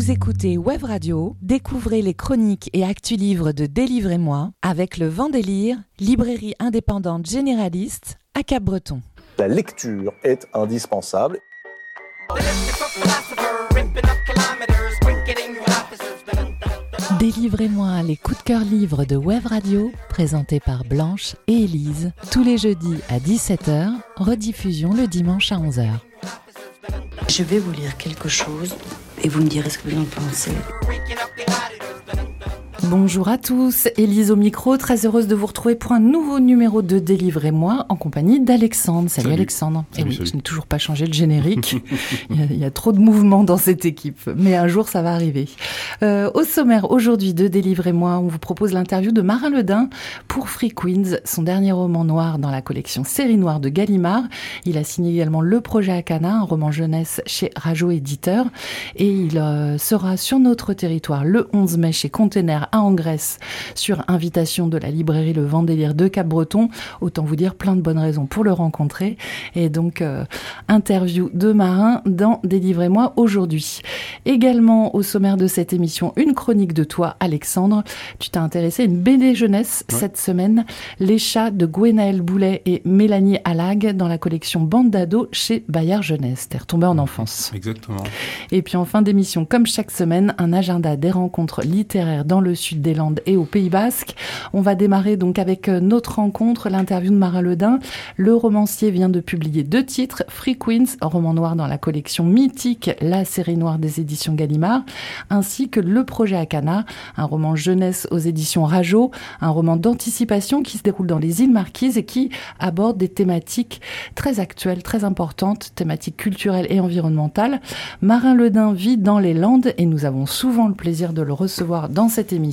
Vous écoutez Web Radio, découvrez les chroniques et actus livres de Délivrez-moi avec le Vendélire, librairie indépendante généraliste à Cap-Breton. La lecture est indispensable. Délivrez-moi les coups de cœur livres de Web Radio, présentés par Blanche et Élise, tous les jeudis à 17h, rediffusion le dimanche à 11h. Je vais vous lire quelque chose et vous me direz ce que vous en pensez. Bonjour à tous, Élise au micro, très heureuse de vous retrouver pour un nouveau numéro de Délivrez-moi en compagnie d'Alexandre. Salut, Alexandre. et oui, je n'ai toujours pas changé le générique. il, y a, trop de mouvements dans cette équipe, mais un jour ça va arriver. Euh, au sommaire aujourd'hui de Délivrez-moi, on vous propose l'interview de Marin Ledin pour Free Queens, son dernier roman noir dans la collection Série Noire de Gallimard. Il a signé également Le Projet Akana, un roman jeunesse chez Rajo Éditeur, et il euh, sera sur notre territoire le 11 mai chez Container en Grèce sur invitation de la librairie Le Vendélire de Cap-Breton. Autant vous dire plein de bonnes raisons pour le rencontrer. Et donc, euh, interview de Marin dans Délivrez-moi aujourd'hui. Également au sommaire de cette émission, une chronique de toi, Alexandre. Tu t'es intéressé à une BD jeunesse cette semaine, Les chats de Gwenaël Boulet et Mélanie Allag dans la collection Bande d'ado chez Bayard Jeunesse. T'es retombé en enfance. Exactement. Et puis en fin d'émission, comme chaque semaine, un agenda des rencontres littéraires dans le sud des Landes et au Pays Basque. On va démarrer donc avec euh, notre rencontre, l'interview de Marin Ledin. Le romancier vient de publier deux titres, Free Queens, roman noir dans la collection mythique La série noire des éditions Gallimard, ainsi que Le projet Akana, un roman jeunesse aux éditions Rajo, un roman d'anticipation qui se déroule dans les îles Marquises et qui aborde des thématiques très actuelles, très importantes, thématiques culturelles et environnementales. Marin Ledin vit dans les Landes et nous avons souvent le plaisir de le recevoir dans cette émission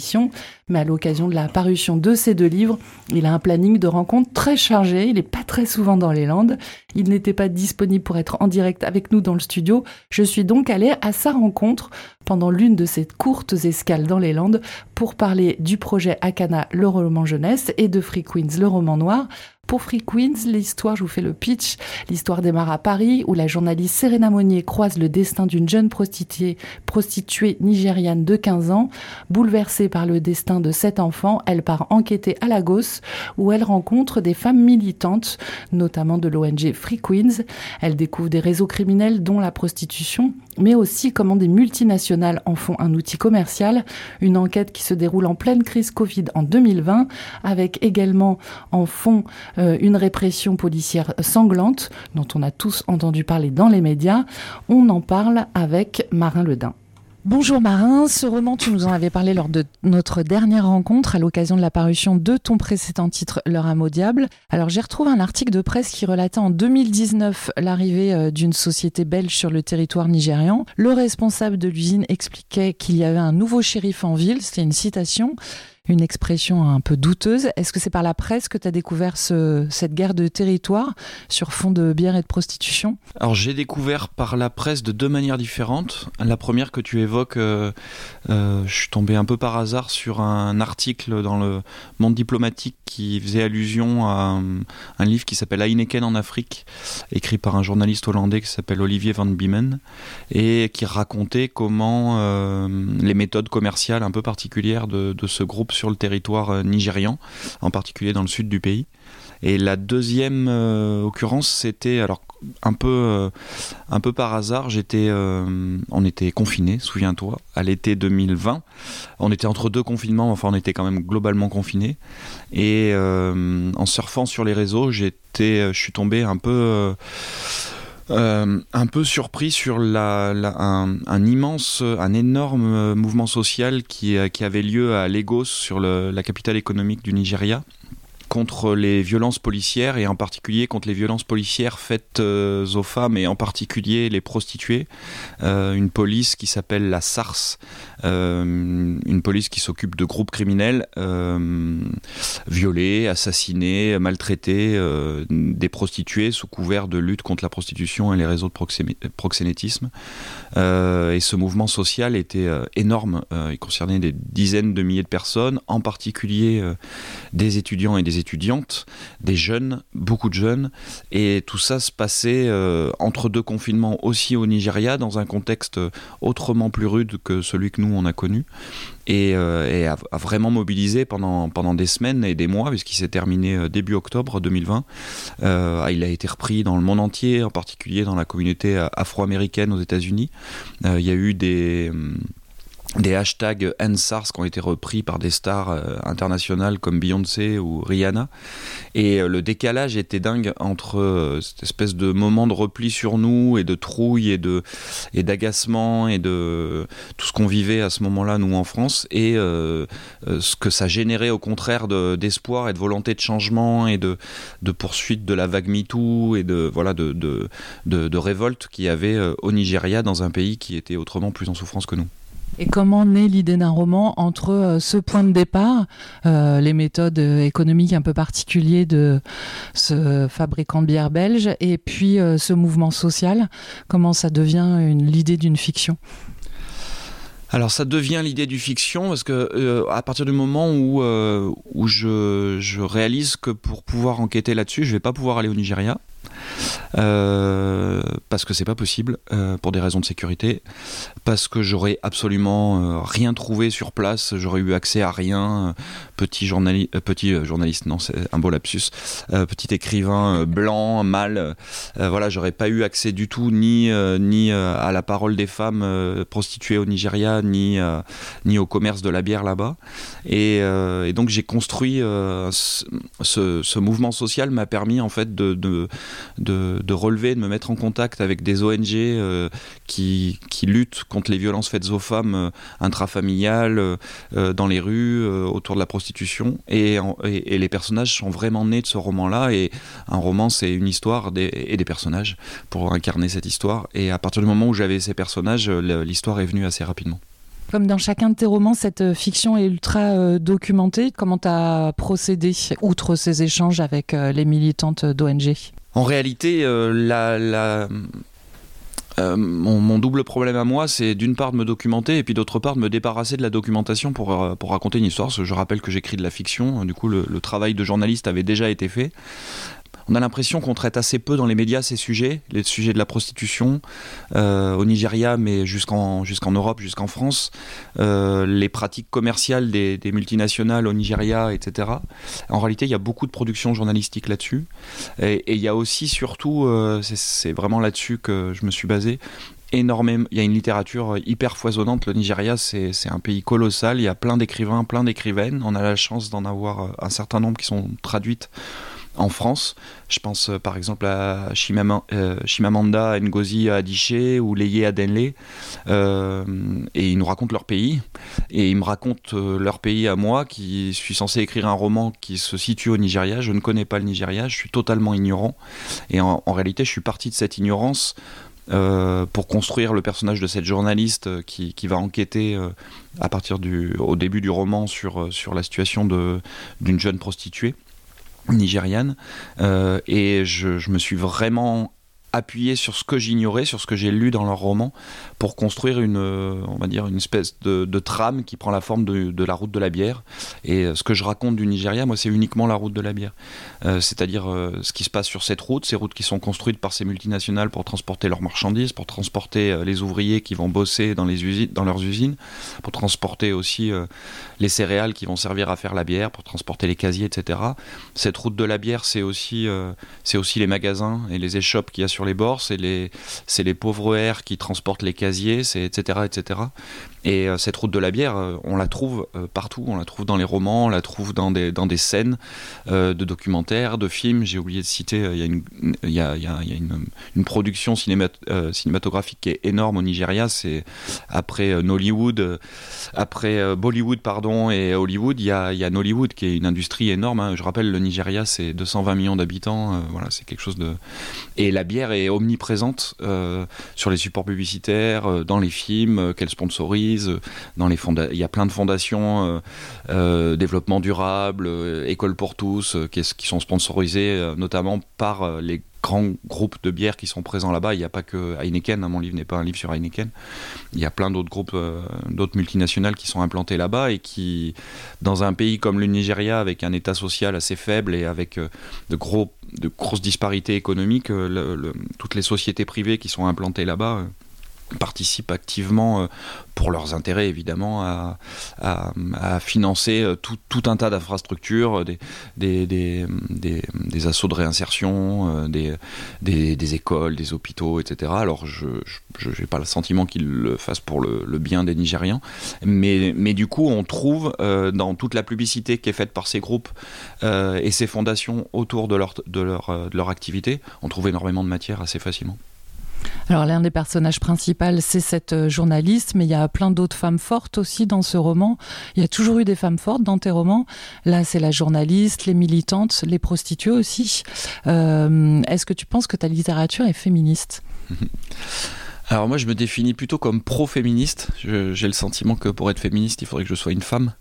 mais à l'occasion de la parution de ces deux livres, il a un planning de rencontres très chargé, il n'est pas très souvent dans les Landes, il n'était pas disponible pour être en direct avec nous dans le studio, je suis donc allée à sa rencontre pendant l'une de ces courtes escales dans les Landes pour parler du projet Akana, le roman jeunesse, et de Free Queens, le roman noir, pour Free Queens, l'histoire, je vous fais le pitch, l'histoire démarre à Paris où la journaliste Serena Monnier croise le destin d'une jeune prostituée, prostituée nigériane de 15 ans. Bouleversée par le destin de cet enfant, elle part enquêter à Lagos où elle rencontre des femmes militantes, notamment de l'ONG Free Queens. Elle découvre des réseaux criminels dont la prostitution, mais aussi comment des multinationales en font un outil commercial. Une enquête qui se déroule en pleine crise Covid en 2020 avec également en fond euh, une répression policière sanglante dont on a tous entendu parler dans les médias. On en parle avec Marin Ledin. Bonjour Marin, ce roman, tu nous en avais parlé lors de notre dernière rencontre à l'occasion de la parution de ton précédent titre, Leur âme au diable. Alors j'ai retrouvé un article de presse qui relatait en 2019 l'arrivée euh, d'une société belge sur le territoire nigérian. Le responsable de l'usine expliquait qu'il y avait un nouveau shérif en ville, c'était une citation, une expression un peu douteuse. Est-ce que c'est par la presse que tu as découvert cette guerre de territoire sur fond de bière et de prostitution? Alors j'ai découvert par la presse de deux manières différentes. La première que tu évoques, euh, euh, je suis tombé un peu par hasard sur un article dans le monde diplomatique qui faisait allusion à un, livre qui s'appelle Heineken en Afrique, écrit par un journaliste hollandais qui s'appelle Olivier Van Biemen, et qui racontait comment euh, les méthodes commerciales un peu particulières de ce groupe sur le territoire euh, nigérian, en particulier dans le sud du pays. Et la deuxième euh, occurrence, c'était alors un peu, euh, un peu par hasard. J'étais, on était confinés, souviens-toi, à l'été 2020. On était entre deux confinements, enfin on était quand même globalement confinés. Et en surfant sur les réseaux, j'étais, je suis tombé un peu euh, un peu surpris sur la, un, immense, un énorme mouvement social qui, qui avait lieu à Lagos, sur la capitale économique du Nigeria, contre les violences policières et en particulier contre les violences policières faites euh, aux femmes et en particulier les prostituées. Euh, une police qui s'appelle la SARS, euh, une police qui s'occupe de groupes criminels violer, assassiner, maltraiter des prostituées sous couvert de lutte contre la prostitution et les réseaux de proxénétisme. et ce mouvement social était énorme. il concernait des dizaines de milliers de personnes, en particulier des étudiants et des étudiantes, des jeunes, beaucoup de jeunes, et tout ça se passait entre deux confinements aussi au Nigeria, dans un contexte autrement plus rude que celui que nous on a connu et, euh, a, vraiment mobilisé pendant, pendant des semaines et des mois, puisqu'il s'est terminé euh, début octobre 2020. Euh, il a été repris dans le monde entier, en particulier dans la communauté afro-américaine aux États-Unis. il y a eu des hum, des hashtags NSARS qui ont été repris par des stars euh, internationales comme Beyoncé ou Rihanna. Et euh, le décalage était dingue entre euh, cette espèce de moment de repli sur nous et de trouille et de et d'agacement et de tout ce qu'on vivait à ce moment-là nous en France et ce que ça générait au contraire d'espoir et de volonté de changement et de, de poursuite de la vague MeToo et de voilà de, de, de, de révolte qu'il y avait au Nigeria dans un pays qui était autrement plus en souffrance que nous. Et comment naît l'idée d'un roman entre euh, ce point de départ, euh, les méthodes euh, économiques un peu particulières de ce fabricant de bière belge, et puis ce mouvement social? Comment ça devient l'idée d'une fiction? Alors ça devient l'idée du fiction parce que à partir du moment où, je, réalise que pour pouvoir enquêter là-dessus, je vais pas pouvoir aller au Nigeria. Euh, parce que c'est pas possible euh, pour des raisons de sécurité, parce que j'aurais absolument euh, rien trouvé sur place, j'aurais eu accès à rien. petit, journaliste petit journaliste, non, c'est un beau lapsus. petit écrivain blanc, mâle, voilà, j'aurais pas eu accès du tout ni ni à la parole des femmes prostituées au Nigeria, ni ni au commerce de la bière là-bas. Et, donc j'ai construit ce, mouvement social m'a permis en fait de, relever, de me mettre en contact avec des ONG euh, qui, luttent contre les violences faites aux femmes euh, intrafamiliales, euh, dans les rues, autour de la prostitution. Et, les personnages sont vraiment nés de ce roman-là. Et un roman, c'est une histoire et des personnages pour incarner cette histoire. Et à partir du moment où j'avais ces personnages, l'histoire est venue assez rapidement. Comme dans chacun de tes romans, cette fiction est ultra documentée. Comment tu as procédé, outre ces échanges avec les militantes d'ONG en réalité, euh, euh, mon, double problème à moi, c'est d'une part de me documenter et puis d'autre part de me débarrasser de la documentation pour, euh, pour raconter une histoire. je rappelle que j'écris de la fiction, du coup le, travail de journaliste avait déjà été fait on a l'impression qu'on traite assez peu dans les médias ces sujets, les sujets de la prostitution euh, au Nigeria, mais jusqu'en Europe, jusqu'en France, euh, les pratiques commerciales des, multinationales au Nigeria, etc. En réalité, il y a beaucoup de production journalistique là-dessus, et, il y a aussi surtout, euh, c'est vraiment là-dessus que je me suis basé, énormément. Il y a une littérature hyper foisonnante. Le Nigeria, c'est un pays colossal. Il y a plein d'écrivains, plein d'écrivaines. On a la chance d'en avoir un certain nombre qui sont traduites en France. Je pense euh, par exemple à euh, Chimamanda Ngozi Adichie ou Leye Adenle. Euh, et ils nous racontent leur pays. Et ils me racontent leur pays à moi, qui suis censé écrire un roman qui se situe au Nigeria. Je ne connais pas le Nigeria, je suis totalement ignorant. Et en, réalité, je suis parti de cette ignorance. pour construire le personnage de cette journaliste qui, va enquêter à partir du au début du roman sur, sur la situation d'une jeune prostituée nigériane euh, et je, je, me suis vraiment appuyé sur ce que j'ignorais, sur ce que j'ai lu dans leur roman, pour construire une, euh, on va dire, une espèce de, trame qui prend la forme de, la route de la bière. Et euh, ce que je raconte du Nigeria, moi, c'est uniquement la route de la bière. Euh, c'est-à-dire ce qui se passe sur cette route, ces routes qui sont construites par ces multinationales pour transporter leurs marchandises, pour transporter les ouvriers qui vont bosser dans, les usines, dans leurs usines, pour transporter aussi les céréales qui vont servir à faire la bière, pour transporter les casiers, etc. Cette route de la bière, c'est aussi, aussi les magasins et les échoppes les bords, c'est les, les pauvres airs qui transportent les casiers, etc., etc. Et euh, cette route de la bière, euh, on la trouve euh, partout, on la trouve dans les romans, on la trouve dans des, dans des scènes de documentaires, de films. J'ai oublié de citer, il y a une, il y a, y a une, une, production cinématographique qui est énorme au Nigeria. C'est après Nollywood, après Bollywood pardon et Hollywood, il y a, y a Nollywood qui est une industrie énorme. Hein. Je rappelle, le Nigeria c'est 220 millions d'habitants. voilà, c'est quelque chose de. Et la bière est omniprésente sur les supports publicitaires, dans les films qu'elle sponsorise dans les il y a plein de fondations, euh, euh, développement durable, euh, école pour tous, qui, sont sponsorisées notamment par les grands groupes de bières qui sont présents là-bas. Il n'y a pas que Heineken, hein, mon livre n'est pas un livre sur Heineken. Il y a plein d'autres groupes, euh, d'autres multinationales qui sont implantés là-bas et qui, dans un pays comme le Nigeria, avec un état social assez faible et avec euh, de, gros, de grosses disparités économiques, euh, toutes les sociétés privées qui sont implantées là-bas participent activement euh, pour leurs intérêts évidemment à, financer euh, tout, un tas d'infrastructures, des, des, assauts de réinsertion, euh, des, écoles, des hôpitaux, etc. Alors je n'ai pas le sentiment qu'ils le fassent pour le, le, bien des Nigérians, mais, mais du coup on trouve dans toute la publicité qui est faite par ces groupes et ces fondations autour de leur, de, leur, de leur activité, on trouve énormément de matière assez facilement. Alors l'un des personnages principaux, c'est cette euh, journaliste, mais il y a plein d'autres femmes fortes aussi dans ce roman. Il y a toujours eu des femmes fortes dans tes romans. Là, c'est la journaliste, les militantes, les prostituées aussi. Euh, est-ce que tu penses que ta littérature est féministe? Alors moi je me définis plutôt comme pro-féministe. J'ai le sentiment que pour être féministe il faudrait que je sois une femme.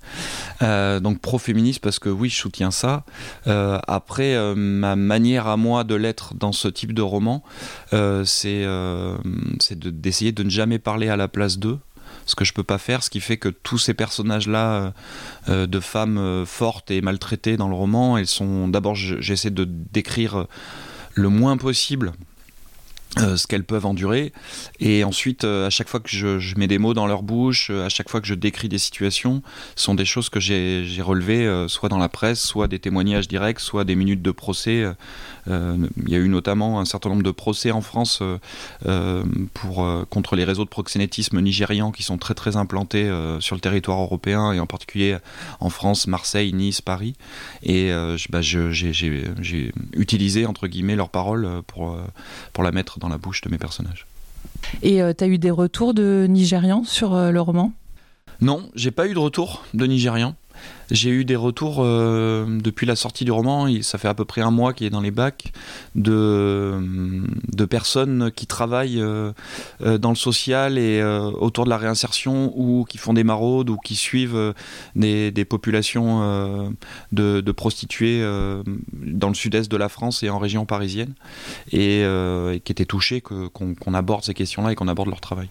Euh, donc pro-féministe parce que oui je soutiens ça. Euh, après euh, ma manière à moi de l'être dans ce type de roman c'est d'essayer de, ne jamais parler à la place d'eux ce que je peux pas faire, ce qui fait que tous ces personnages-là de femmes fortes et maltraitées dans le roman, elles sont d'abord j'essaie de décrire le moins possible euh, ce qu'elles peuvent endurer. Et ensuite, euh, à chaque fois que je, mets des mots dans leur bouche, euh, à chaque fois que je décris des situations, sont des choses que j'ai relevées, soit dans la presse, soit des témoignages directs, soit des minutes de procès. il y a eu notamment un certain nombre de procès en France pour, contre les réseaux de proxénétisme nigérians qui sont très très implantés sur le territoire européen et en particulier en France, Marseille, Nice, Paris. Et bah, j'ai utilisé, entre guillemets, leurs paroles pour, pour la mettre dans la bouche de mes personnages. Et euh, tu as eu des retours de Nigérians sur euh, le roman? Non, j'ai pas eu de retour de Nigérians. J'ai eu des retours euh, depuis la sortie du roman, ça fait à peu près un mois qu'il est dans les bacs, de, de personnes qui travaillent euh, euh, dans le social et autour de la réinsertion ou qui font des maraudes ou qui suivent des, des populations de, de, prostituées dans le sud-est de la France et en région parisienne et, qui étaient touchés qu'on aborde ces questions-là et qu'on aborde leur travail.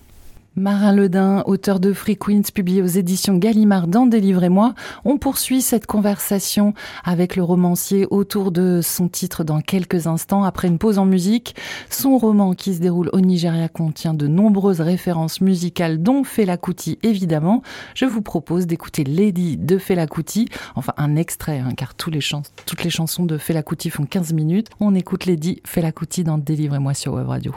Marin Ledin, auteur de Free Queens, publié aux éditions Gallimard dans Délivrez-moi. On poursuit cette conversation avec le romancier autour de son titre dans quelques instants, après une pause en musique. Son roman qui se déroule au Nigeria contient de nombreuses références musicales, dont Fela Kuti, évidemment. Je vous propose d'écouter Lady de Fela Kuti, enfin un extrait, hein, car toutes les chansons de Fela Kuti font 15 minutes. On écoute Lady Fela Kuti dans Délivrez-moi sur Web Radio.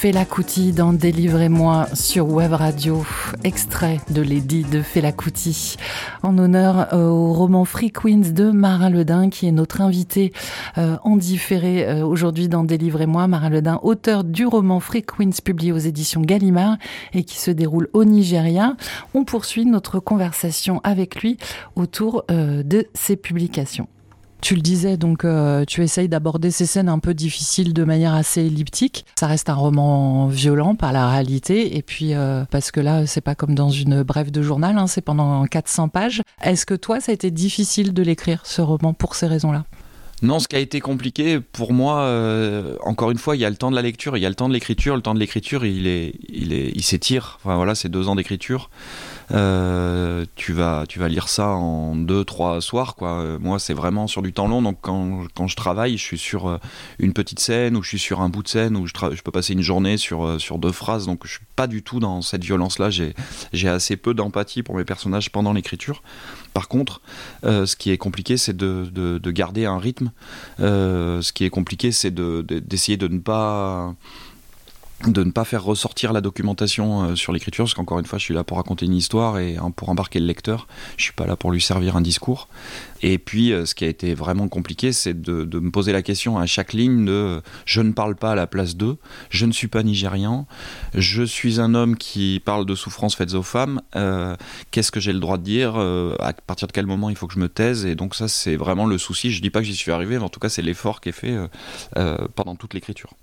Fela Kuti dans Délivrez-moi sur Web Radio, extrait de Lady de Fela Kuti, en honneur euh, au roman Free Queens de Marin Ledin, qui est notre invité euh, en différé euh, aujourd'hui dans Délivrez-moi. Marin Ledin, auteur du roman Free Queens publié aux éditions Gallimard et qui se déroule au Nigeria. On poursuit notre conversation avec lui autour de ses publications. Tu le disais, donc euh, tu essayes d'aborder ces scènes un peu difficiles de manière assez elliptique. Ça reste un roman violent par la réalité, et puis euh, parce que là, c'est pas comme dans une brève de journal, hein, c'est pendant 400 pages. Est-ce que toi, ça a été difficile de l'écrire, ce roman, pour ces raisons-là? Non, ce qui a été compliqué pour moi, euh, encore une fois, il y a le temps de la lecture, il y a le temps de l'écriture. Le temps de l'écriture, il est, il est, il s'étire. Enfin voilà, c'est deux ans d'écriture. Euh, tu vas tu vas lire ça en deux trois soirs quoi. Euh, moi c'est vraiment sur du temps long donc quand, quand, je travaille je suis sur euh, une petite scène ou je suis sur un bout de scène où je, peux passer une journée sur sur deux phrases donc je suis pas du tout dans cette violence là. J'ai assez peu d'empathie pour mes personnages pendant l'écriture. Par contre, ce qui est compliqué, c'est de, de, de, garder un rythme. ce qui est compliqué, c'est d'essayer de, de, ne pas de ne pas faire ressortir la documentation euh, sur l'écriture, parce qu'encore une fois, je suis là pour raconter une histoire et hein, pour embarquer le lecteur. Je suis pas là pour lui servir un discours. Et puis, euh, ce qui a été vraiment compliqué, c'est de, me poser la question à chaque ligne de je ne parle pas à la place d'eux, je ne suis pas nigérian, je suis un homme qui parle de souffrances faites aux femmes. Euh, qu'est-ce que j'ai le droit de dire À partir de quel moment il faut que je me taise? Et donc ça, c'est vraiment le souci. Je dis pas que j'y suis arrivé, mais en tout cas, c'est l'effort qui est fait pendant toute l'écriture.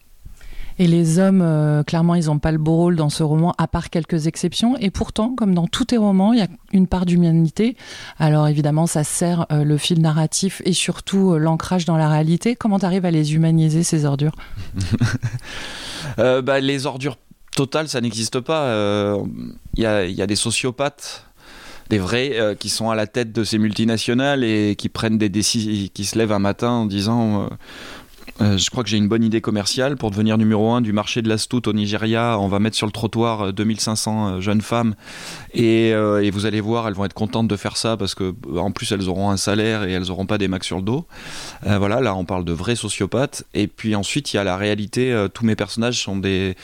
Et les hommes, euh, clairement, ils n'ont pas le beau rôle dans ce roman, à part quelques exceptions. Et pourtant, comme dans tous tes romans, il y a une part d'humanité. Alors évidemment, ça sert euh, le fil narratif et surtout euh, l'ancrage dans la réalité. Comment tu arrives à les humaniser, ces ordures? Bah, Les ordures totales, ça n'existe pas. Il y, a des sociopathes des vrais qui sont à la tête de ces multinationales et qui prennent des décisions, qui se lèvent un matin en disant je crois que j'ai une bonne idée commerciale pour devenir numéro un du marché de la stout au Nigeria. On va mettre sur le trottoir 2500 euh, euh, jeunes femmes et, et, vous allez voir, elles vont être contentes de faire ça parce que en plus elles auront un salaire et elles n'auront pas des macs sur le dos. voilà, là on parle de vrais sociopathes. Et puis ensuite il y a la réalité. tous mes personnages sont des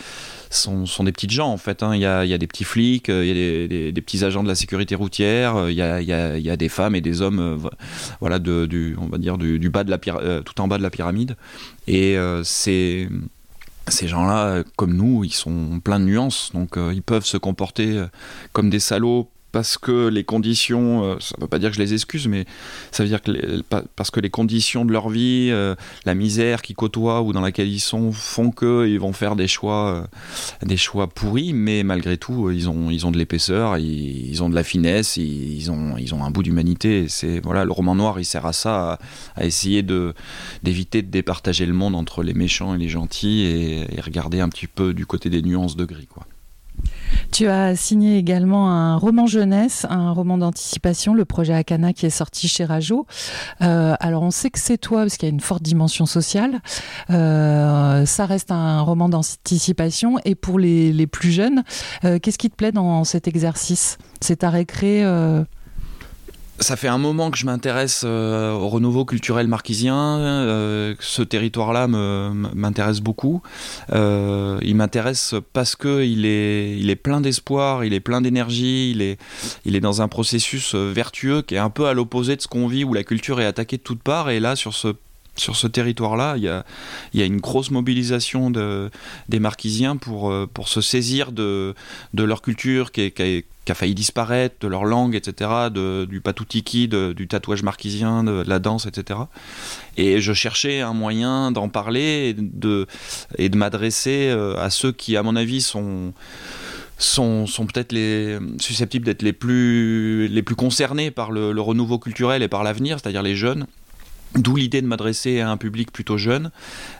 sont, sont, des petites gens en fait. Hein. Il, y a, des petits flics, il y a des, petits agents de la sécurité routière, il y a, il y a, des femmes et des hommes, voilà, de, du, on va dire bas de la tout en bas de la pyramide. Et euh, ces gens-là, comme nous, ils sont pleins de nuances, donc euh, ils peuvent se comporter euh, comme des salauds parce que les conditions, euh, ça ne veut pas dire que je les excuse, mais ça veut dire que parce que les conditions de leur vie, euh, la misère qu'ils côtoient ou dans laquelle ils sont, font qu'ils vont faire des choix, euh, des choix pourris, mais malgré tout, ils ont, ils ont de l'épaisseur, ils, ont de la finesse, ils, ont, ils ont un bout d'humanité. C'est voilà, le roman noir, il sert à ça, à, essayer de d'éviter de départager le monde entre les méchants et les gentils et, et regarder un petit peu du côté des nuances de gris, quoi. Tu as signé également un roman jeunesse, un roman d'anticipation, le projet Akana qui est sorti chez Rajo. Euh, alors on sait que c'est toi parce qu'il y a une forte dimension sociale. Euh, ça reste un roman d'anticipation et pour les, plus jeunes, euh, qu'est-ce qui te plaît dans cet exercice? C'est à récré ça fait un moment que je m'intéresse euh, au renouveau culturel marquisien. Euh, ce territoire-là m'intéresse beaucoup. Euh, il m'intéresse parce que il est, plein d'espoir, il est plein d'énergie, il est, dans un processus vertueux qui est un peu à l'opposé de ce qu'on vit où la culture est attaquée de toutes parts. Et là, sur ce territoire-là, il y a, une grosse mobilisation de, des Marquisiens pour, se saisir de, leur culture qui est, qui a failli disparaître, de leur langue, etc., de, du patoutiki, du tatouage marquisien, de, la danse, etc. Et je cherchais un moyen d'en parler et de, m'adresser euh, à ceux qui, à mon avis, sont sont, sont peut-être les susceptibles d'être les plus les plus concernés par le renouveau culturel et par l'avenir, c'est-à-dire les jeunes D'où l'idée de m'adresser à un public plutôt jeune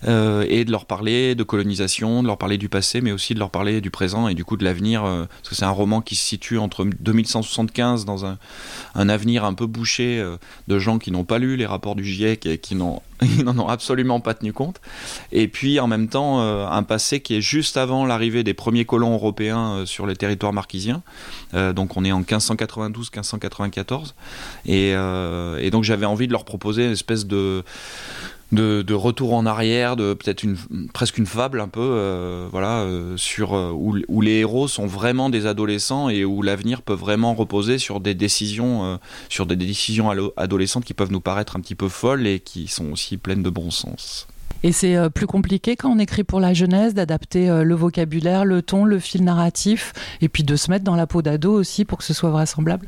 euh, et de leur parler de colonisation, de leur parler du passé, mais aussi de leur parler du présent et du coup de l'avenir. Euh, parce que c'est un roman qui se situe entre 2175 dans un, un avenir un peu bouché euh, de gens qui n'ont pas lu les rapports du GIEC et qui n'en ont absolument pas tenu compte. Et puis en même temps, un passé qui est juste avant l'arrivée des premiers colons européens sur les territoires marquisiens. Donc on est en 1592-1594. Et, et, donc j'avais envie de leur proposer une espèce de de, retour en arrière, de peut-être une presque une fable un peu, euh, voilà, euh, sur euh, où, les héros sont vraiment des adolescents et où l'avenir peut vraiment reposer sur des décisions, sur des décisions adolescentes qui peuvent nous paraître un petit peu folles et qui sont aussi pleines de bon sens. Et c'est plus compliqué quand on écrit pour la jeunesse d'adapter le vocabulaire, le ton, le fil narratif, et puis de se mettre dans la peau d'ado aussi pour que ce soit vraisemblable?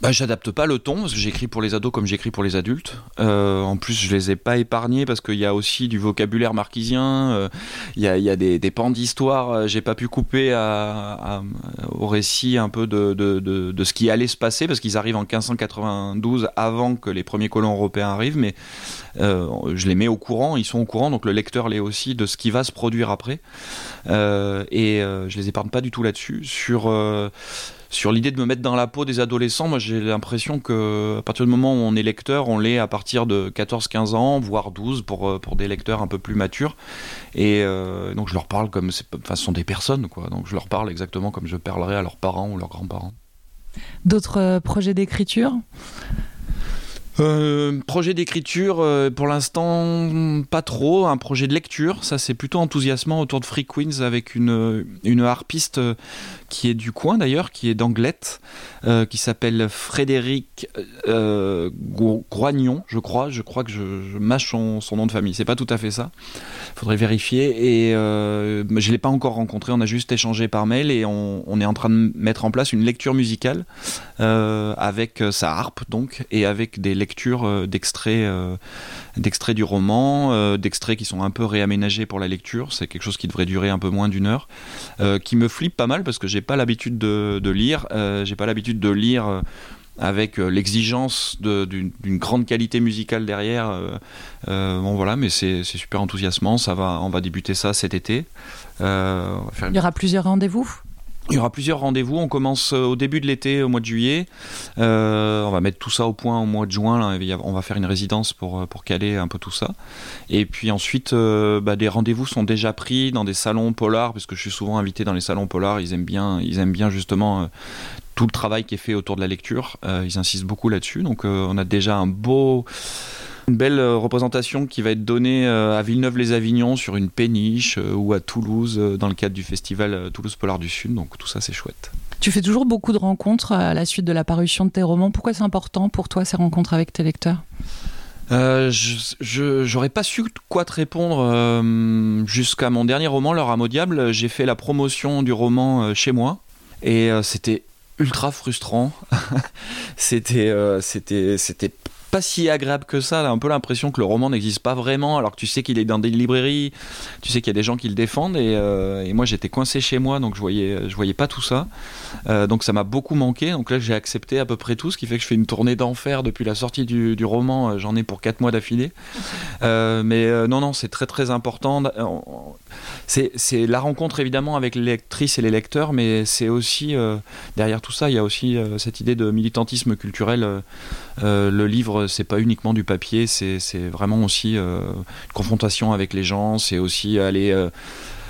Bah, J'adapte pas le ton, parce que j'écris pour les ados comme j'écris pour les adultes. Euh, en plus, je les ai pas épargnés parce qu'il y a aussi du vocabulaire marquisien, euh, il y, a, des, pans d'histoire, euh, j'ai pas pu couper au récit un peu de, ce qui allait se passer, parce qu'ils arrivent en 1592 avant que les premiers colons européens arrivent, mais je les mets au courant, ils sont au courant, donc le lecteur l'est aussi de ce qui va se produire après. Et je les épargne pas du tout là-dessus. Sur sur l'idée de me mettre dans la peau des adolescents, moi j'ai l'impression que à partir du moment où on est lecteur, on l'est à partir de 14-15 ans, voire 12 pour, euh, pour des lecteurs un peu plus matures. Et euh, donc je leur parle comme, enfin ce sont des personnes, quoi. Donc je leur parle exactement comme je parlerais à leurs parents ou leurs grands-parents. D'autres euh, projets d'écriture? Euh, projet d'écriture, euh, pour l'instant, pas trop. Un projet de lecture, ça c'est plutôt enthousiasmant autour de Free Queens avec une, une harpiste euh, qui est du coin d'ailleurs, qui est d'Anglette, qui s'appelle Frédéric Groignon, je crois. Je crois que je, mâche son, nom de famille. C'est pas tout à fait ça. Faudrait vérifier. Et je l'ai pas encore rencontré. On a juste échangé par mail et on, on est en train de mettre en place une lecture musicale avec sa harpe donc et avec des lectures euh, d'extraits euh, d'extraits du roman, euh, d'extraits qui sont un peu réaménagés pour la lecture. C'est quelque chose qui devrait durer un peu moins d'une heure, qui me flippe pas mal parce que j'ai pas l'habitude de, de, lire. j'ai pas l'habitude de lire avec l'exigence d'une grande qualité musicale derrière. bon voilà, mais c'est super enthousiasmant. Ça va, on va débuter ça cet été. Il y aura plusieurs rendez-vous? Il y aura plusieurs rendez-vous. On commence euh, au début de l'été, au mois de juillet. Euh, on va mettre tout ça au point au mois de juin. On va faire une résidence pour, euh, pour caler un peu tout ça. Et puis ensuite, bah, des rendez-vous sont déjà pris dans des salons polars, puisque je suis souvent invité dans les salons polars. Ils aiment bien, ils aiment bien justement tout le travail qui est fait autour de la lecture. ils insistent beaucoup là-dessus. Donc on a déjà un beau une belle euh, représentation qui va être donnée euh, à Villeneuve-les-Avignon sur une péniche euh, ou à Toulouse dans le cadre du festival Toulouse Polar du Sud. Donc tout ça, c'est chouette. Tu fais toujours beaucoup de rencontres à la suite de la parution de tes romans. Pourquoi c'est important pour toi ces rencontres avec tes lecteurs? Je j'aurais pas su quoi te répondre jusqu'à mon dernier roman, L'heure diable. J'ai fait la promotion du roman chez moi et c'était ultra frustrant. c'était c'était c'était pas si agréable que ça. T'as un peu l'impression que le roman n'existe pas vraiment, alors que tu sais qu'il est dans des librairies, tu sais qu'il y a des gens qui le défendent. Et, euh, moi, j'étais coincé chez moi, donc je voyais, je voyais pas tout ça. Euh, donc ça m'a beaucoup manqué. Donc là, j'ai accepté à peu près tout, ce qui fait que je fais une tournée d'enfer depuis la sortie du, roman. Euh, j'en ai pour 4 mois d'affilée. mais non, non, c'est très très important. C'est la rencontre évidemment avec les lectrices et les lecteurs, mais c'est aussi derrière tout ça, il y a aussi cette idée de militantisme culturel. le livre c'est pas uniquement du papier, c'est vraiment aussi euh, une confrontation avec les gens, c'est aussi aller euh,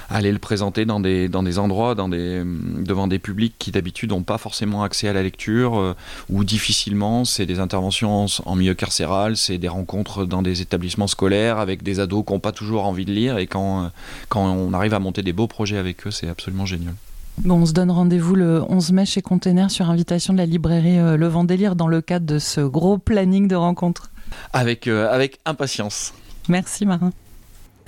aller le présenter dans des, dans des endroits, dans des, devant des publics qui d'habitude n'ont pas forcément accès à la lecture euh, ou difficilement. C'est des interventions en, milieu carcéral, c'est des rencontres dans des établissements scolaires avec des ados qui n'ont pas toujours envie de lire et quand, quand on arrive à monter des beaux projets avec eux, c'est absolument génial. Bon, on se donne rendez-vous le 11 mai chez Container sur invitation de la librairie euh, Le Vendélire dans le cadre de ce gros planning de rencontres. Avec, euh, avec impatience. Merci Marin.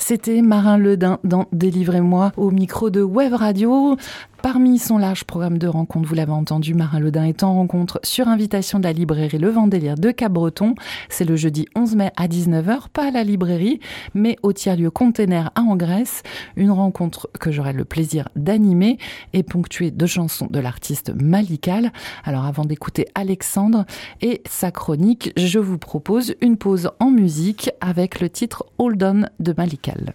C'était Marin Ledin dans Délivrez-moi au micro de Web Radio. Parmi son large programme de rencontres, vous l'avez entendu, Marin Ledin est en rencontre sur invitation de la librairie Le Vendélire de Cap-Breton. C'est le jeudi 11 mai à 19h, pas à la librairie, mais au tiers-lieu Container à Grèce. Une rencontre que j'aurai le plaisir d'animer et ponctuée de chansons de l'artiste Malikal. Alors avant d'écouter Alexandre et sa chronique, je vous propose une pause en musique avec le titre Hold On de Malikal.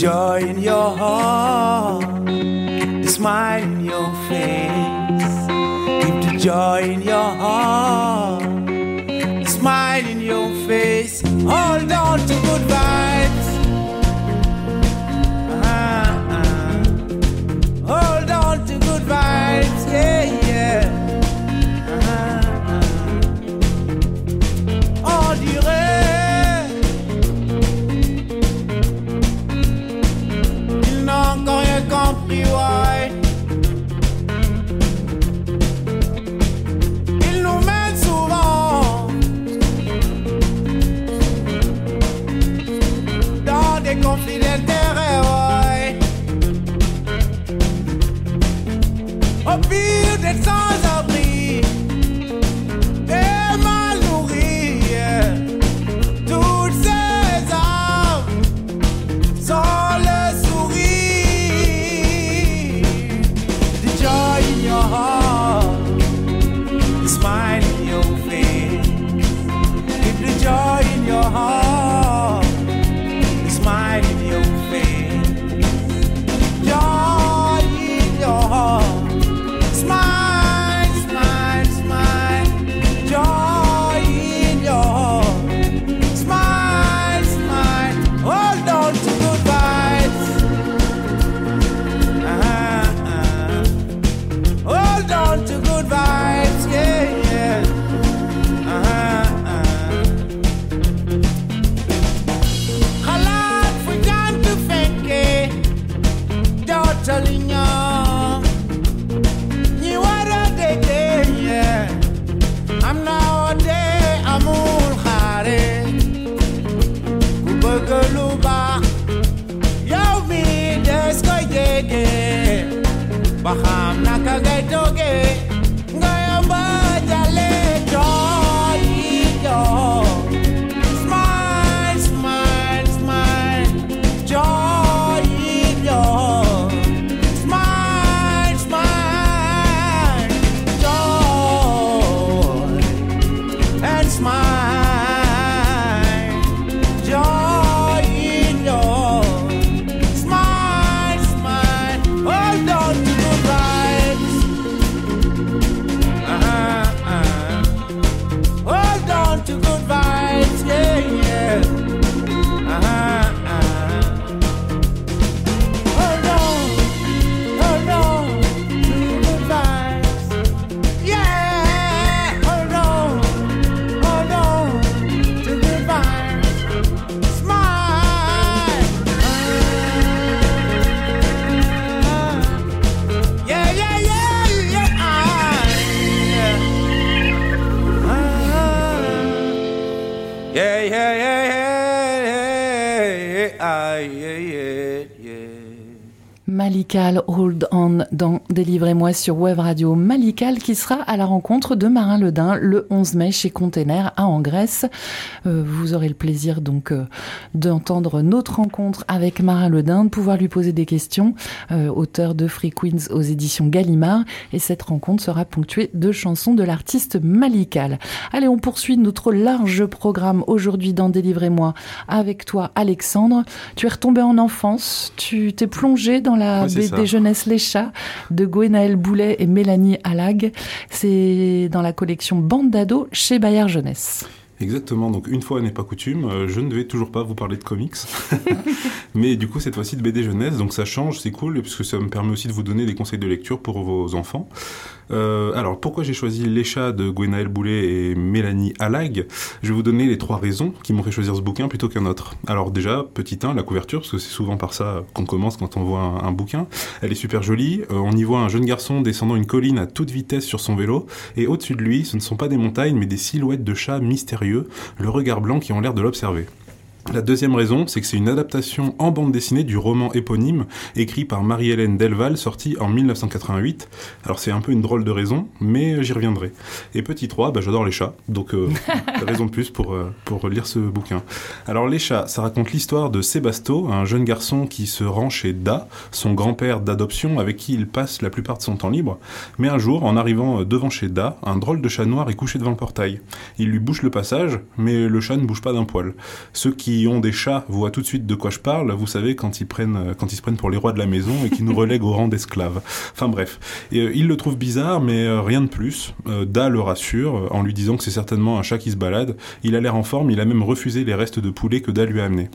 Joy in your heart, the smile in your face. Keep the joy in your heart, the smile in your face. Hold on to good vibes. nothing Dans Sur Web Radio Malical qui sera à la rencontre de Marin Ledin le 11 mai chez Container à Angresse. Euh, vous aurez le plaisir donc euh, d'entendre notre rencontre avec Marin Ledin, de pouvoir lui poser des questions, euh, auteur de Free Queens aux éditions Gallimard et cette rencontre sera ponctuée de chansons de l'artiste Malical. Allez, on poursuit notre large programme aujourd'hui dans Délivrez-moi avec toi Alexandre. Tu es retombé en enfance, tu t'es plongé dans la BD Jeunesse Les Chats de Gwenaël Boulet et Mélanie Allag. C'est dans la collection Bande d'ados chez Bayard Jeunesse. Exactement, donc une fois n'est pas coutume, euh, je ne vais toujours pas vous parler de comics, mais du coup cette fois-ci de BD jeunesse, donc ça change, c'est cool, puisque ça me permet aussi de vous donner des conseils de lecture pour vos enfants. Euh, alors, pourquoi j'ai choisi Les chats de Gwenaël Boulet et Mélanie Allag? Je vais vous donner les trois raisons qui m'ont fait choisir ce bouquin plutôt qu'un autre. Alors déjà, petit 1, la couverture, parce que c'est souvent par ça qu'on commence quand on voit un, bouquin. Elle est super jolie. Euh, on y voit un jeune garçon descendant une colline à toute vitesse sur son vélo, et au-dessus de lui, ce ne sont pas des montagnes, mais des silhouettes de chats mystérieux, le regard blanc qui ont l'air de l'observer. La deuxième raison, c'est que c'est une adaptation en bande dessinée du roman éponyme écrit par Marie-Hélène Delval, sorti en 1988. Alors c'est un peu une drôle de raison, mais j'y reviendrai. Et petit 3, bah, j'adore les chats, donc euh, raison de plus pour, euh, pour lire ce bouquin. Alors les chats, ça raconte l'histoire de Sébasto, un jeune garçon qui se rend chez Da, son grand-père d'adoption avec qui il passe la plupart de son temps libre. Mais un jour, en arrivant devant chez Da, un drôle de chat noir est couché devant le portail. Il lui bouche le passage, mais le chat ne bouge pas d'un poil. Ce qui ont des chats voient tout de suite de quoi je parle. Vous savez, quand ils, prennent, euh, quand ils se prennent pour les rois de la maison et qui nous relèguent au rang d'esclaves. Enfin bref. Euh, il le trouve bizarre, mais euh, rien de plus. Da le rassure en lui disant que c'est certainement un chat qui se balade. Il a l'air en forme, il a même refusé les restes de poulet que Da lui a amenés.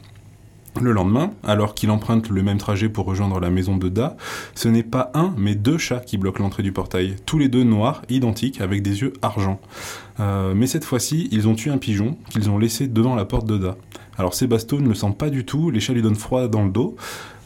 Le lendemain, alors qu'il emprunte le même trajet pour rejoindre la maison de Da, ce n'est pas un, mais deux chats qui bloquent l'entrée du portail, tous les deux noirs, identiques, avec des yeux argent. mais cette fois-ci, ils ont tué un pigeon qu'ils ont laissé devant la porte de Da. Alors Sébasto ne le sent pas du tout, les chats lui donnent froid dans le dos,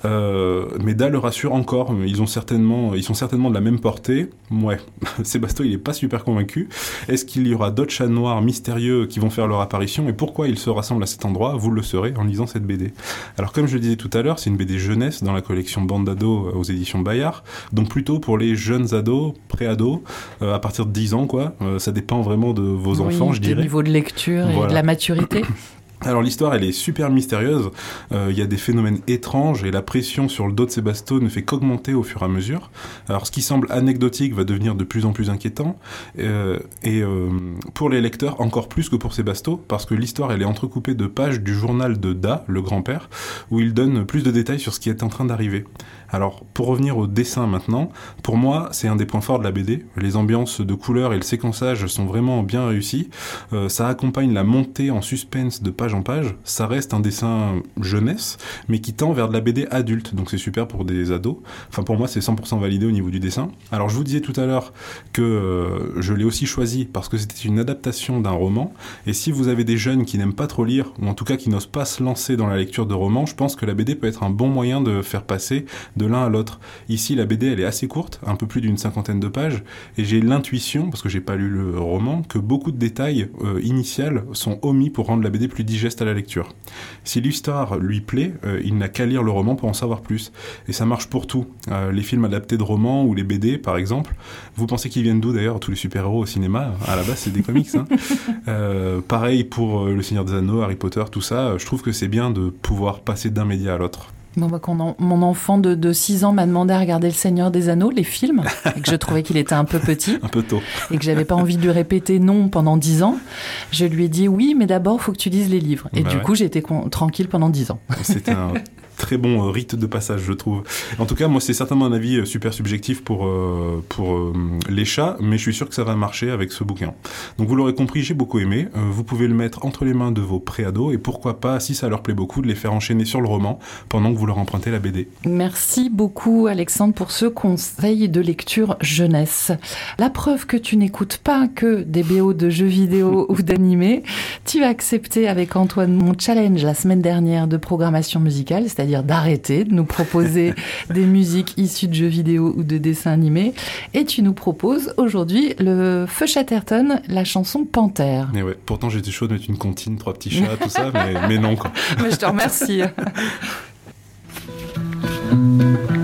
euh, mais Da le rassure encore, ils, ont certainement, ils sont certainement de la même portée. Ouais, Sébasto il est pas super convaincu. Est-ce qu'il y aura d'autres chats noirs mystérieux qui vont faire leur apparition et pourquoi ils se rassemblent à cet endroit? Vous le saurez en lisant cette BD. Alors comme je le disais tout à l'heure, c'est une BD jeunesse dans la collection Bande d'ados aux éditions Bayard, donc plutôt pour les jeunes ados, pré-ados, euh, à partir de 10 ans quoi. Euh, ça dépend vraiment de vos enfants, je dirais. Du niveau de lecture et de la maturité. Alors l'histoire, elle est super mystérieuse. Euh, Il y a des phénomènes étranges et la pression sur le dos de Sébasto ne fait qu'augmenter au fur et à mesure. Alors ce qui semble anecdotique va devenir de plus en plus inquiétant. Euh, et euh, pour les lecteurs, encore plus que pour Sébasto, parce que l'histoire, elle est entrecoupée de pages du journal de Da, le grand-père, où il donne plus de détails sur ce qui est en train d'arriver. Alors pour revenir au dessin maintenant, pour moi, c'est un des points forts de la BD. Les ambiances de couleurs et le séquençage sont vraiment bien réussis. Euh, ça accompagne la montée en suspense de page en page. Ça reste un dessin jeunesse, mais qui tend vers de la BD adulte. Donc c'est super pour des ados. Enfin pour moi, c'est 100% validé au niveau du dessin. Alors je vous disais tout à l'heure que euh, je l'ai aussi choisi parce que c'était une adaptation d'un roman. Et si vous avez des jeunes qui n'aiment pas trop lire, ou en tout cas qui n'osent pas se lancer dans la lecture de romans, je pense que la BD peut être un bon moyen de faire passer de l'un à l'autre. Ici, la BD, elle est assez courte, un peu plus d'une cinquantaine de pages, et j'ai l'intuition, parce que j'ai pas lu le roman, que beaucoup de détails euh, initiales sont omis pour rendre la BD plus digeste à la lecture. Si l'histoire lui plaît, euh, il n'a qu'à lire le roman pour en savoir plus. Et ça marche pour tout. Euh, les films adaptés de romans ou les BD, par exemple, vous pensez qu'ils viennent d'où d'ailleurs Tous les super-héros au cinéma, à la base, c'est des comics. Hein. Euh, pareil pour Le Seigneur des Anneaux, Harry Potter, tout ça. Je trouve que c'est bien de pouvoir passer d'un média à l'autre. Bon, bah, quand mon enfant de, de 6 ans m'a demandé à regarder Le Seigneur des Anneaux, les films, et que je trouvais qu'il était un peu petit, Un peu tôt. et que j'avais pas envie de lui répéter non pendant 10 ans, je lui ai dit oui, mais d'abord, faut que tu lises les livres. Et Bah du ouais. coup, j'étais tranquille pendant 10 ans. C'est un très bon euh, rite de passage, je trouve. En tout cas, moi, c'est certainement un avis euh, super subjectif pour, euh, pour euh, les chats, mais je suis sûr que ça va marcher avec ce bouquin. Donc, vous l'aurez compris, j'ai beaucoup aimé. Euh, vous pouvez le mettre entre les mains de vos préados, et pourquoi pas, si ça leur plaît beaucoup, de les faire enchaîner sur le roman pendant que vous leur empruntez la BD. Merci beaucoup Alexandre pour ce conseil de lecture jeunesse. La preuve que tu n'écoutes pas que des BO de jeux vidéo ou d'animés, tu as accepté avec Antoine mon challenge la semaine dernière de programmation musicale, c'est-à-dire d'arrêter de nous proposer des musiques issues de jeux vidéo ou de dessins animés, et tu nous proposes aujourd'hui le Feu Chatterton, la chanson Panthère. Et ouais, pourtant, j'étais chaud de mettre une comptine, trois petits chats, tout ça, mais, mais non, quoi. Mais je te remercie.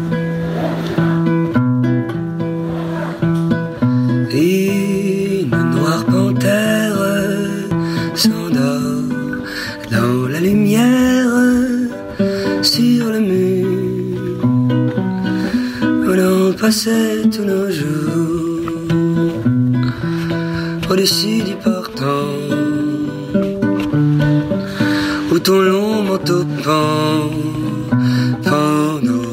Passait tous nos jours au-dessus du portant où ton long manteau pend pendant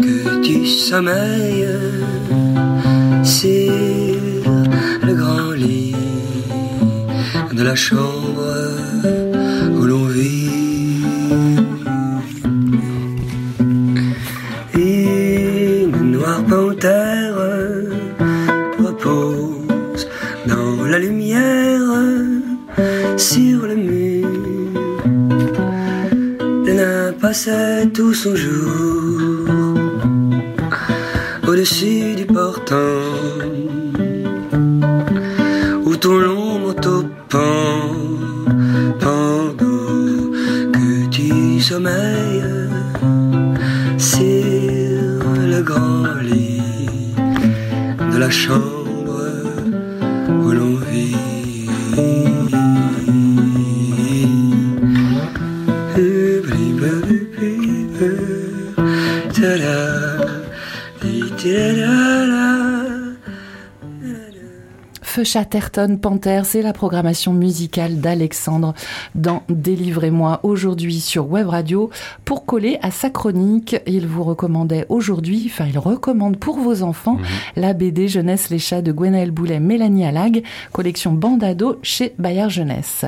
que tu sommeilles sur le grand lit de la chambre où l'on vit. Repose dans la lumière sur le mur. Le nain passait tout son jour au-dessus du portant la chambre Chatterton Panther, c'est la programmation musicale d'Alexandre dans Délivrez-moi aujourd'hui sur Web Radio. Pour coller à sa chronique, il vous recommandait aujourd'hui, enfin il recommande pour vos enfants, la BD Jeunesse les chats de Gwenaël Boulet, Mélanie Alag, collection Bandado chez Bayard Jeunesse.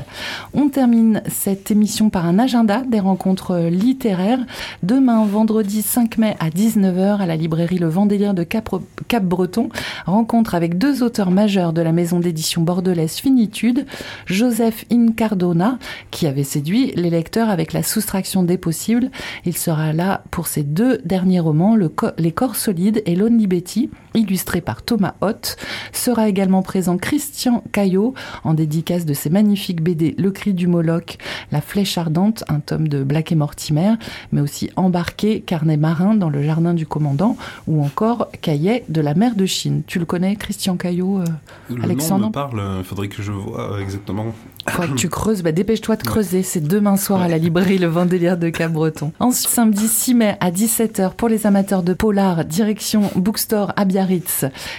On termine cette émission par un agenda des rencontres littéraires. Demain, vendredi 5 mai à 19h à la librairie Le Vendélire de Cap- Cap-Breton, rencontre avec deux auteurs majeurs de la maison d'édition bordelaise Finitude, Joseph Incardona, qui avait séduit les lecteurs avec la soustraction des possibles. Il sera là pour ses deux derniers romans, Les corps solides et Lonely Betty. Illustré par Thomas Hott. Sera également présent Christian Caillot en dédicace de ses magnifiques BD Le cri du Moloch, La flèche ardente, un tome de Black et Mortimer, mais aussi Embarqué, carnet marin dans le jardin du commandant ou encore Caillet de la mer de Chine. Tu le connais, Christian Caillot, euh, Le Alexandre nom me parle, il faudrait que je vois euh, exactement. Faut que tu creuses, bah dépêche-toi de creuser. C'est demain soir à la librairie Le Vendélier de Cap-Breton. Ensuite, samedi 6 mai à 17h pour les amateurs de polar, direction Bookstore à Biarritz,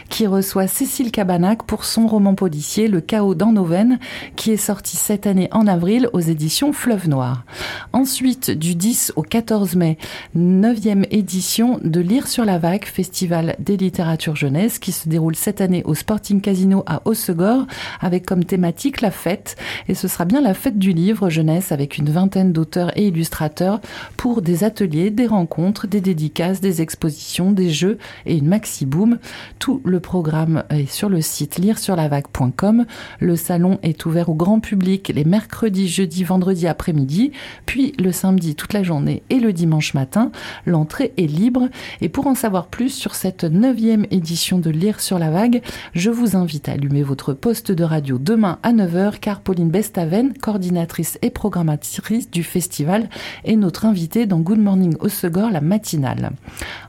qui reçoit Cécile Cabanac pour son roman policier Le chaos dans nos veines, qui est sorti cette année en avril aux éditions Fleuve Noir. Ensuite, du 10 au 14 mai, 9e édition de Lire sur la vague, festival des littératures jeunesse, qui se déroule cette année au Sporting Casino à Hossegor, avec comme thématique la fête et ce sera bien la fête du livre jeunesse avec une vingtaine d'auteurs et illustrateurs pour des ateliers, des rencontres, des dédicaces, des expositions, des jeux et une maxi boom. Tout le programme est sur le site liresurlavague.com. Le salon est ouvert au grand public les mercredis, jeudis, vendredis après-midi, puis le samedi toute la journée et le dimanche matin. L'entrée est libre et pour en savoir plus sur cette neuvième édition de Lire sur la vague, je vous invite à allumer votre poste de radio demain à 9h car Pauline Bestaven, coordinatrice et programmatrice du festival, est notre invitée dans Good Morning au Segor, la matinale.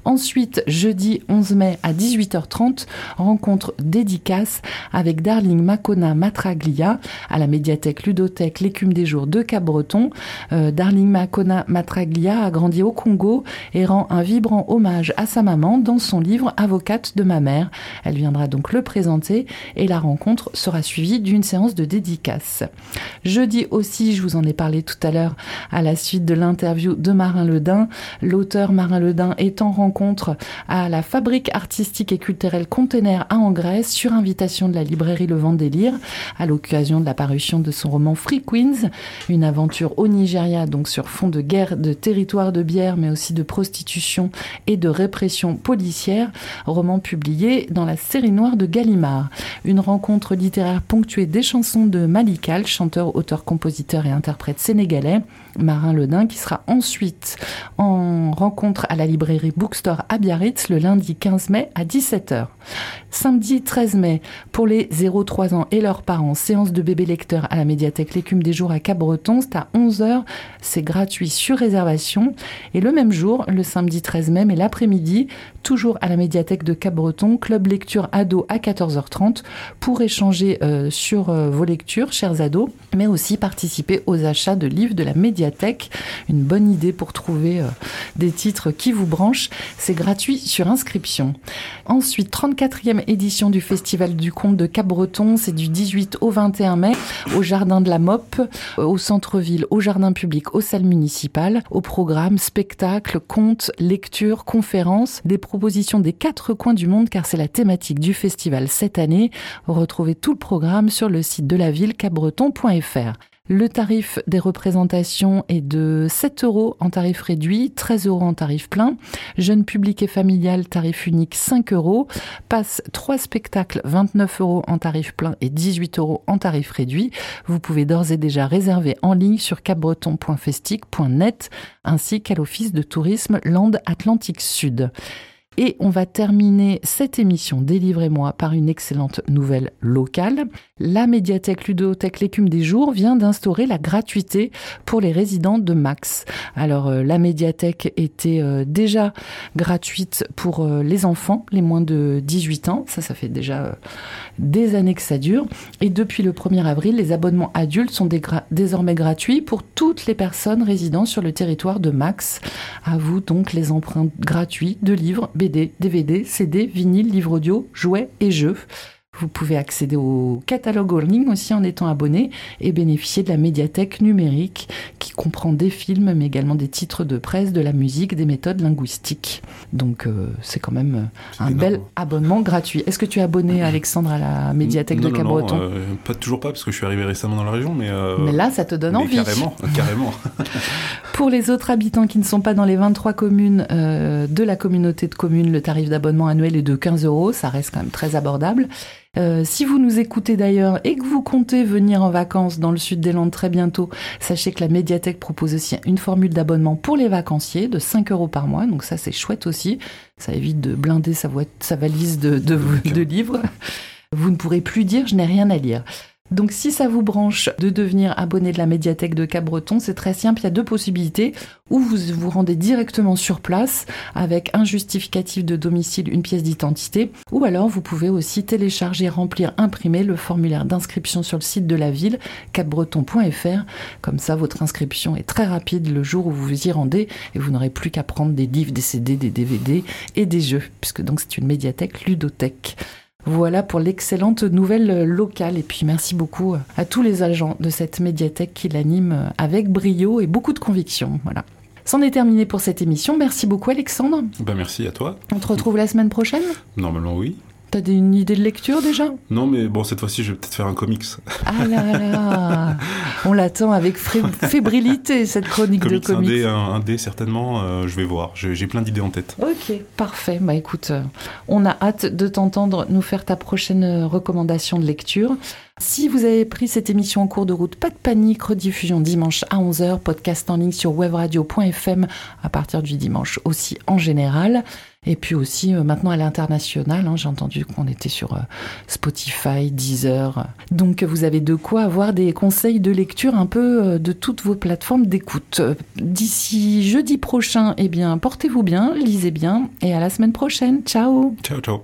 Ensuite, jeudi 11 mai à 18h30, rencontre dédicace avec Darling Makona Matraglia à la médiathèque Ludothèque L'écume des jours de Cap-Breton. Euh, Darling Makona Matraglia a grandi au Congo et rend un vibrant hommage à sa maman dans son livre Avocate de ma mère. Elle viendra donc le présenter et la rencontre sera suivie d'une séance de dédicace. Jeudi aussi, je vous en ai parlé tout à l'heure à la suite de l'interview de Marin Ledin. L'auteur Marin Ledin est en rencontre à la fabrique artistique et culturelle Container à Angresse sur invitation de la librairie Le Vent Délire à l'occasion de la parution de son roman Free Queens, une aventure au Nigeria donc sur fond de guerre de territoire de bière mais aussi de prostitution et de répression policière, roman publié dans la série noire de Gallimard. Une rencontre littéraire ponctuée des chansons de Malikal, chanteur, auteur, compositeur et interprète sénégalais, Marin Ledin, qui sera ensuite en rencontre à la librairie Bookstore à Biarritz le lundi 15 mai à 17h. Samedi 13 mai, pour les 0-3 ans et leurs parents, séance de bébé lecteur à la médiathèque L'écume des jours à Cap-Breton, c'est à 11h, c'est gratuit sur réservation. Et le même jour, le samedi 13 mai, mais l'après-midi, toujours à la médiathèque de Cap-Breton, club lecture ado à 14h30 pour échanger euh, sur euh, vos lectures, chers ados, mais aussi participer aux achats de livres de la médiathèque. Une bonne idée pour trouver euh, des titres qui vous branchent. C'est gratuit sur inscription. Ensuite, 34e édition du Festival du Conte de Cap-Breton. C'est du 18 au 21 mai au Jardin de la Mop, au centre-ville, au jardin public, aux salles municipales, au programme spectacle, contes, lectures, conférences, des propositions des quatre coins du monde car c'est la thématique du festival cette année. Retrouvez tout le programme sur le site de la ville capbreton.fr. Le tarif des représentations est de 7 euros en tarif réduit, 13 euros en tarif plein. Jeune public et familial, tarif unique 5 euros. Passe 3 spectacles, 29 euros en tarif plein et 18 euros en tarif réduit. Vous pouvez d'ores et déjà réserver en ligne sur capbreton.festic.net ainsi qu'à l'Office de tourisme Land Atlantique Sud. Et on va terminer cette émission Délivrez-moi par une excellente nouvelle locale. La médiathèque Ludothèque L'écume des jours vient d'instaurer la gratuité pour les résidents de Max. Alors euh, la médiathèque était euh, déjà gratuite pour euh, les enfants, les moins de 18 ans. Ça, ça fait déjà des années que ça dure. Et depuis le 1er avril, les abonnements adultes sont désormais gratuits pour toutes les personnes résidant sur le territoire de Max. À vous donc les emprunts gratuits de livres, DVD, CD, vinyle, livres audio, jouets et jeux. Vous pouvez accéder au catalogue ligne aussi en étant abonné et bénéficier de la médiathèque numérique qui comprend des films mais également des titres de presse, de la musique, des méthodes linguistiques. Donc euh, c'est quand même un énorme. bel abonnement gratuit. Est-ce que tu es abonné Alexandre à la médiathèque non, de Cabreton euh, Pas toujours pas parce que je suis arrivé récemment dans la région, mais. euh, Mais là ça te donne envie. Carrément, carrément. Pour les autres habitants qui ne sont pas dans les 23 communes euh, de la communauté de communes, le tarif d'abonnement annuel est de 15 euros. Ça reste quand même très abordable. Euh, si vous nous écoutez d'ailleurs et que vous comptez venir en vacances dans le sud des Landes très bientôt, sachez que la médiathèque propose aussi une formule d'abonnement pour les vacanciers de 5 euros par mois. Donc ça, c'est chouette aussi. Ça évite de blinder sa, sa valise de, de, de livres. Vous ne pourrez plus dire je n'ai rien à lire. Donc si ça vous branche de devenir abonné de la médiathèque de Cap-Breton, c'est très simple, il y a deux possibilités. Ou vous vous rendez directement sur place avec un justificatif de domicile, une pièce d'identité, ou alors vous pouvez aussi télécharger, remplir, imprimer le formulaire d'inscription sur le site de la ville, capbreton.fr. Comme ça, votre inscription est très rapide le jour où vous vous y rendez et vous n'aurez plus qu'à prendre des livres, des CD, des DVD et des jeux, puisque donc c'est une médiathèque ludothèque. Voilà pour l'excellente nouvelle locale. Et puis merci beaucoup à tous les agents de cette médiathèque qui l'animent avec brio et beaucoup de conviction. Voilà. C'en est terminé pour cette émission. Merci beaucoup Alexandre. Ben merci à toi. On te retrouve la semaine prochaine? Normalement oui. T'as une idée de lecture déjà? Non, mais bon, cette fois-ci, je vais peut-être faire un comics. Ah là là On l'attend avec fébrilité, cette chronique de comics. Un dé, un, dé certainement, euh, je vais voir. J'ai plein d'idées en tête. Ok, parfait. Bah écoute, euh, on a hâte de t'entendre nous faire ta prochaine euh, recommandation de lecture. Si vous avez pris cette émission en cours de route, pas de panique, rediffusion dimanche à 11h, podcast en ligne sur webradio.fm à partir du dimanche aussi en général. Et puis aussi euh, maintenant à l'international, hein, j'ai entendu qu'on était sur euh, Spotify, Deezer. Donc vous avez de quoi avoir des conseils de lecture un peu euh, de toutes vos plateformes d'écoute. D'ici jeudi prochain, eh bien portez-vous bien, lisez bien et à la semaine prochaine. Ciao. Ciao ciao.